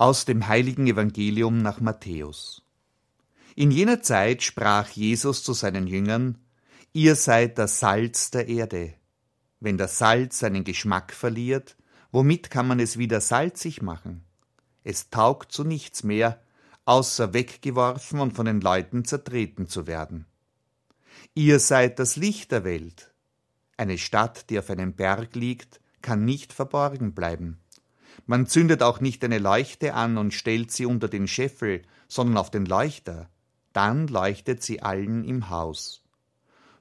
Aus dem heiligen Evangelium nach Matthäus. In jener Zeit sprach Jesus zu seinen Jüngern, Ihr seid das Salz der Erde. Wenn das Salz seinen Geschmack verliert, womit kann man es wieder salzig machen? Es taugt zu nichts mehr, außer weggeworfen und von den Leuten zertreten zu werden. Ihr seid das Licht der Welt. Eine Stadt, die auf einem Berg liegt, kann nicht verborgen bleiben. Man zündet auch nicht eine Leuchte an und stellt sie unter den Scheffel, sondern auf den Leuchter, dann leuchtet sie allen im Haus.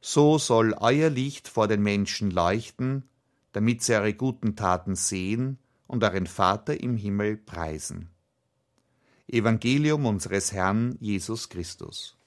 So soll euer Licht vor den Menschen leuchten, damit sie eure guten Taten sehen und euren Vater im Himmel preisen. Evangelium unseres Herrn Jesus Christus.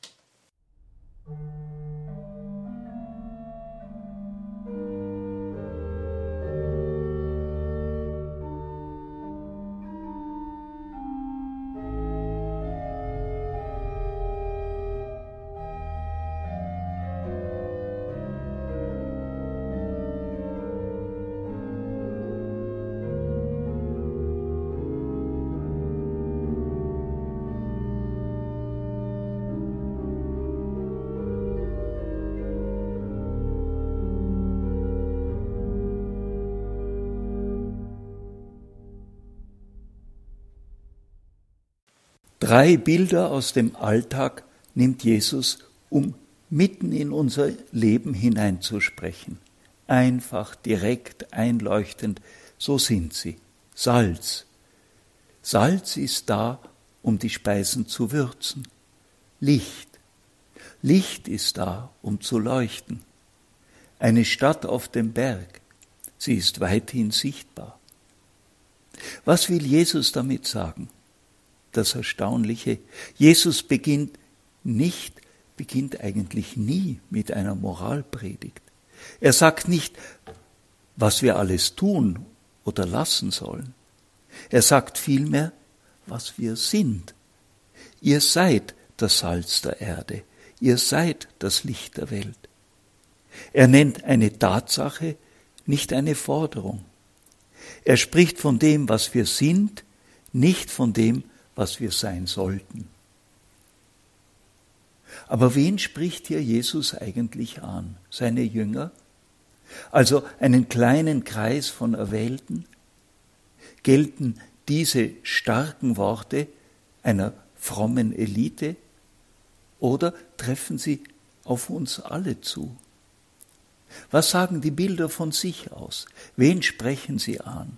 Drei Bilder aus dem Alltag nimmt Jesus, um mitten in unser Leben hineinzusprechen. Einfach, direkt, einleuchtend, so sind sie. Salz. Salz ist da, um die Speisen zu würzen. Licht. Licht ist da, um zu leuchten. Eine Stadt auf dem Berg. Sie ist weithin sichtbar. Was will Jesus damit sagen? Das Erstaunliche. Jesus beginnt nicht, beginnt eigentlich nie mit einer Moralpredigt. Er sagt nicht, was wir alles tun oder lassen sollen. Er sagt vielmehr, was wir sind. Ihr seid das Salz der Erde, ihr seid das Licht der Welt. Er nennt eine Tatsache, nicht eine Forderung. Er spricht von dem, was wir sind, nicht von dem, was wir sein sollten. Aber wen spricht hier Jesus eigentlich an? Seine Jünger? Also einen kleinen Kreis von Erwählten? Gelten diese starken Worte einer frommen Elite oder treffen sie auf uns alle zu? Was sagen die Bilder von sich aus? Wen sprechen sie an?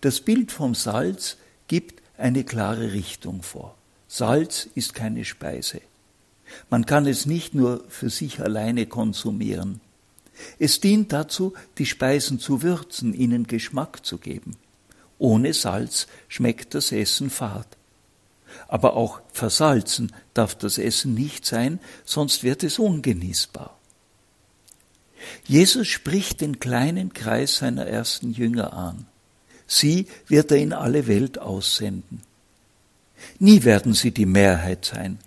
Das Bild vom Salz gibt eine klare Richtung vor. Salz ist keine Speise. Man kann es nicht nur für sich alleine konsumieren. Es dient dazu, die Speisen zu würzen, ihnen Geschmack zu geben. Ohne Salz schmeckt das Essen fad. Aber auch versalzen darf das Essen nicht sein, sonst wird es ungenießbar. Jesus spricht den kleinen Kreis seiner ersten Jünger an. Sie wird er in alle Welt aussenden. Nie werden sie die Mehrheit sein,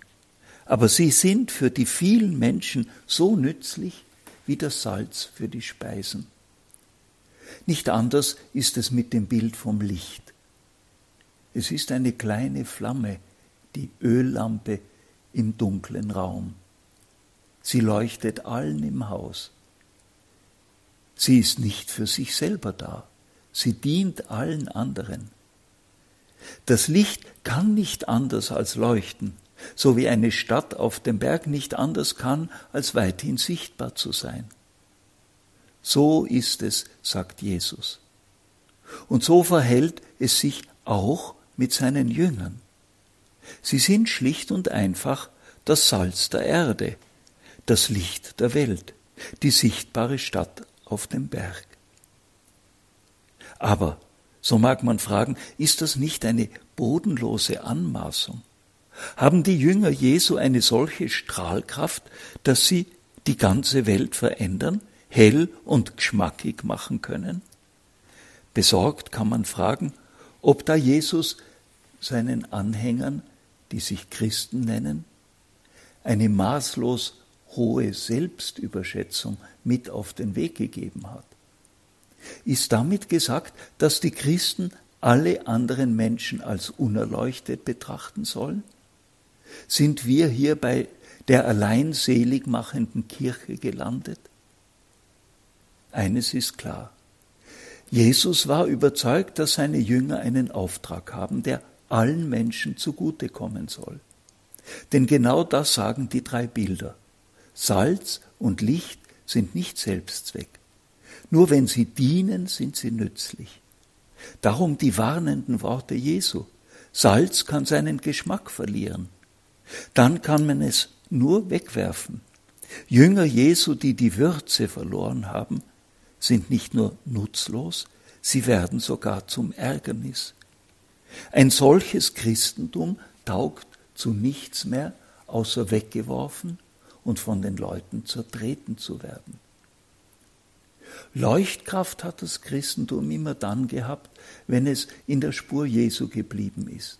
aber sie sind für die vielen Menschen so nützlich wie das Salz für die Speisen. Nicht anders ist es mit dem Bild vom Licht. Es ist eine kleine Flamme, die Öllampe im dunklen Raum. Sie leuchtet allen im Haus. Sie ist nicht für sich selber da sie dient allen anderen. Das Licht kann nicht anders als leuchten, so wie eine Stadt auf dem Berg nicht anders kann, als weithin sichtbar zu sein. So ist es, sagt Jesus. Und so verhält es sich auch mit seinen Jüngern. Sie sind schlicht und einfach das Salz der Erde, das Licht der Welt, die sichtbare Stadt auf dem Berg. Aber, so mag man fragen, ist das nicht eine bodenlose Anmaßung? Haben die Jünger Jesu eine solche Strahlkraft, dass sie die ganze Welt verändern, hell und geschmackig machen können? Besorgt kann man fragen, ob da Jesus seinen Anhängern, die sich Christen nennen, eine maßlos hohe Selbstüberschätzung mit auf den Weg gegeben hat ist damit gesagt, dass die Christen alle anderen Menschen als unerleuchtet betrachten sollen? Sind wir hier bei der allein selig machenden Kirche gelandet? Eines ist klar. Jesus war überzeugt, dass seine Jünger einen Auftrag haben, der allen Menschen zugutekommen soll. Denn genau das sagen die drei Bilder. Salz und Licht sind nicht Selbstzweck. Nur wenn sie dienen, sind sie nützlich. Darum die warnenden Worte Jesu. Salz kann seinen Geschmack verlieren. Dann kann man es nur wegwerfen. Jünger Jesu, die die Würze verloren haben, sind nicht nur nutzlos, sie werden sogar zum Ärgernis. Ein solches Christentum taugt zu nichts mehr, außer weggeworfen und von den Leuten zertreten zu werden. Leuchtkraft hat das Christentum immer dann gehabt, wenn es in der Spur Jesu geblieben ist.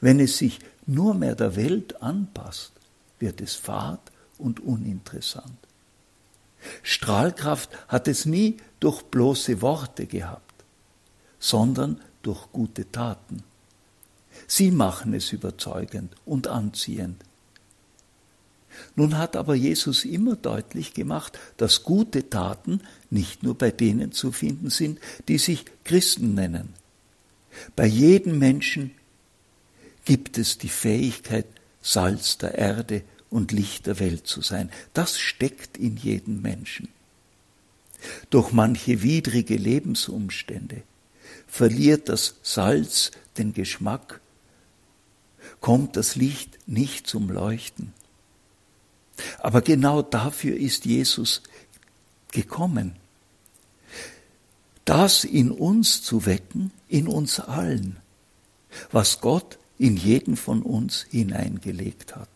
Wenn es sich nur mehr der Welt anpasst, wird es fad und uninteressant. Strahlkraft hat es nie durch bloße Worte gehabt, sondern durch gute Taten. Sie machen es überzeugend und anziehend. Nun hat aber Jesus immer deutlich gemacht, dass gute Taten nicht nur bei denen zu finden sind, die sich Christen nennen. Bei jedem Menschen gibt es die Fähigkeit, Salz der Erde und Licht der Welt zu sein. Das steckt in jedem Menschen. Durch manche widrige Lebensumstände verliert das Salz den Geschmack, kommt das Licht nicht zum Leuchten. Aber genau dafür ist Jesus gekommen. Das in uns zu wecken, in uns allen, was Gott in jeden von uns hineingelegt hat.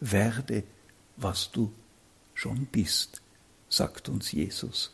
Werde, was du schon bist, sagt uns Jesus.